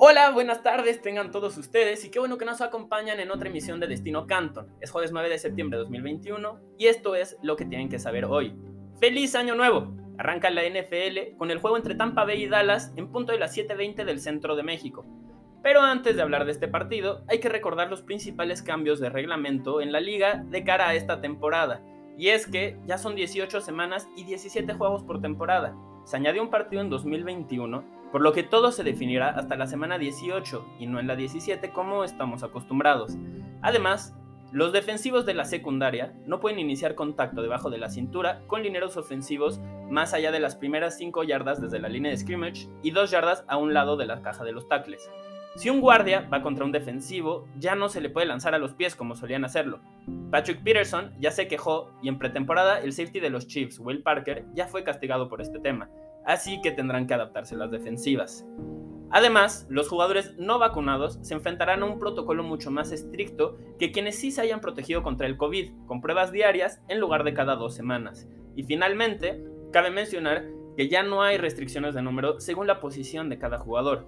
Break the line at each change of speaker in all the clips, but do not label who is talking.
Hola, buenas tardes, tengan todos ustedes y qué bueno que nos acompañan en otra emisión de Destino Canton. Es jueves 9 de septiembre de 2021 y esto es lo que tienen que saber hoy. ¡Feliz Año Nuevo! Arranca la NFL con el juego entre Tampa Bay y Dallas en punto de las 7.20 del centro de México. Pero antes de hablar de este partido, hay que recordar los principales cambios de reglamento en la liga de cara a esta temporada. Y es que ya son 18 semanas y 17 juegos por temporada. Se añadió un partido en 2021 por lo que todo se definirá hasta la semana 18 y no en la 17 como estamos acostumbrados. Además, los defensivos de la secundaria no pueden iniciar contacto debajo de la cintura con lineros ofensivos más allá de las primeras 5 yardas desde la línea de scrimmage y 2 yardas a un lado de la caja de los tackles. Si un guardia va contra un defensivo, ya no se le puede lanzar a los pies como solían hacerlo. Patrick Peterson ya se quejó y en pretemporada el safety de los Chiefs, Will Parker, ya fue castigado por este tema así que tendrán que adaptarse las defensivas. Además, los jugadores no vacunados se enfrentarán a un protocolo mucho más estricto que quienes sí se hayan protegido contra el COVID, con pruebas diarias en lugar de cada dos semanas. Y finalmente, cabe mencionar que ya no hay restricciones de número según la posición de cada jugador,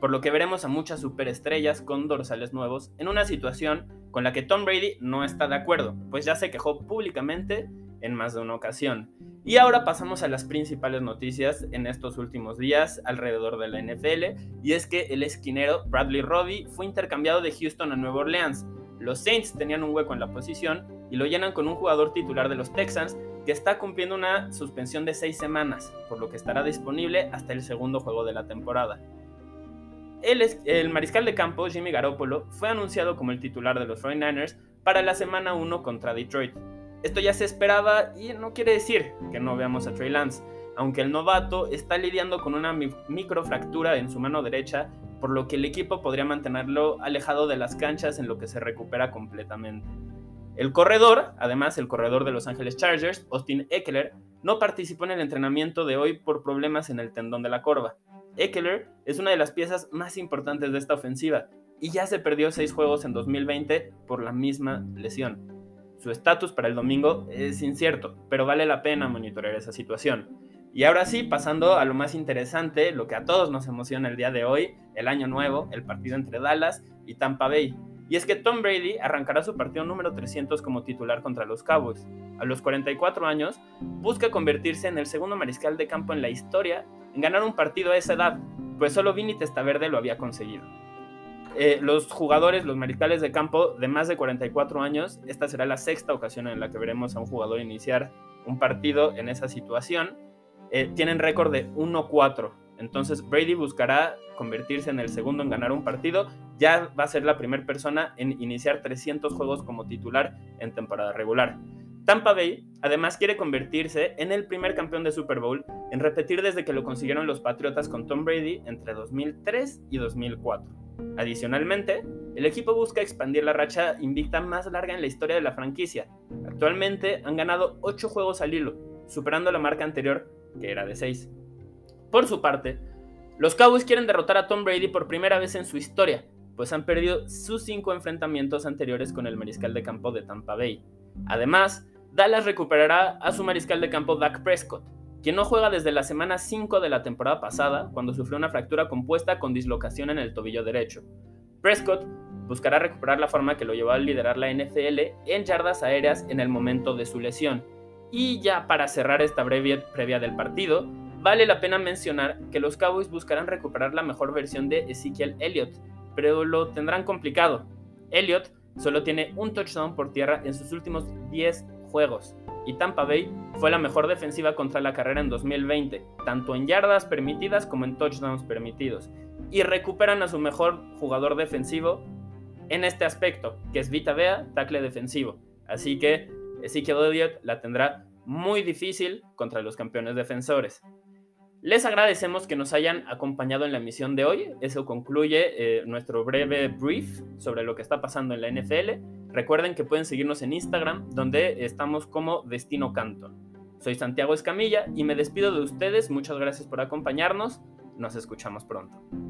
por lo que veremos a muchas superestrellas con dorsales nuevos en una situación con la que Tom Brady no está de acuerdo, pues ya se quejó públicamente en más de una ocasión. Y ahora pasamos a las principales noticias en estos últimos días alrededor de la NFL, y es que el esquinero Bradley Robbie fue intercambiado de Houston a Nueva Orleans. Los Saints tenían un hueco en la posición y lo llenan con un jugador titular de los Texans que está cumpliendo una suspensión de seis semanas, por lo que estará disponible hasta el segundo juego de la temporada. El, el, mariscal de campo, Jimmy Garoppolo, fue anunciado como el titular de los 49ers para la semana 1 contra Detroit. Esto ya se esperaba y no quiere decir que no veamos a Trey Lance, aunque el novato está lidiando con una microfractura en su mano derecha, por lo que el equipo podría mantenerlo alejado de las canchas en lo que se recupera completamente. El corredor, además el corredor de Los Ángeles Chargers, Austin Eckler, no participó en el entrenamiento de hoy por problemas en el tendón de la corva. Eckler es una de las piezas más importantes de esta ofensiva y ya se perdió seis juegos en 2020 por la misma lesión. Su estatus para el domingo es incierto, pero vale la pena monitorear esa situación. Y ahora sí, pasando a lo más interesante, lo que a todos nos emociona el día de hoy, el año nuevo, el partido entre Dallas y Tampa Bay. Y es que Tom Brady arrancará su partido número 300 como titular contra los Cowboys. A los 44 años, busca convertirse en el segundo mariscal de campo en la historia en ganar un partido a esa edad, pues solo Vinny Testaverde lo había conseguido. Eh, los jugadores, los mariscales de campo de más de 44 años, esta será la sexta ocasión en la que veremos a un jugador iniciar un partido en esa situación. Eh, tienen récord de 1-4. Entonces Brady buscará convertirse en el segundo en ganar un partido. Ya va a ser la primera persona en iniciar 300 juegos como titular en temporada regular. Tampa Bay además quiere convertirse en el primer campeón de Super Bowl en repetir desde que lo consiguieron los Patriotas con Tom Brady entre 2003 y 2004. Adicionalmente, el equipo busca expandir la racha invicta más larga en la historia de la franquicia. Actualmente han ganado 8 juegos al hilo, superando la marca anterior, que era de 6. Por su parte, los Cowboys quieren derrotar a Tom Brady por primera vez en su historia, pues han perdido sus 5 enfrentamientos anteriores con el mariscal de campo de Tampa Bay. Además, Dallas recuperará a su mariscal de campo Dak Prescott, quien no juega desde la semana 5 de la temporada pasada, cuando sufrió una fractura compuesta con dislocación en el tobillo derecho. Prescott buscará recuperar la forma que lo llevó a liderar la NFL en yardas aéreas en el momento de su lesión. Y ya para cerrar esta breve previa del partido, vale la pena mencionar que los Cowboys buscarán recuperar la mejor versión de Ezekiel Elliott, pero lo tendrán complicado. Elliott solo tiene un touchdown por tierra en sus últimos 10 juegos, y Tampa Bay fue la mejor defensiva contra la carrera en 2020, tanto en yardas permitidas como en touchdowns permitidos, y recuperan a su mejor jugador defensivo en este aspecto, que es Vita Vea, tackle defensivo. Así que Ezekiel Elliott la tendrá muy difícil contra los campeones defensores. Les agradecemos que nos hayan acompañado en la emisión de hoy. Eso concluye eh, nuestro breve brief sobre lo que está pasando en la NFL. Recuerden que pueden seguirnos en Instagram, donde estamos como Destino Canton. Soy Santiago Escamilla y me despido de ustedes. Muchas gracias por acompañarnos. Nos escuchamos pronto.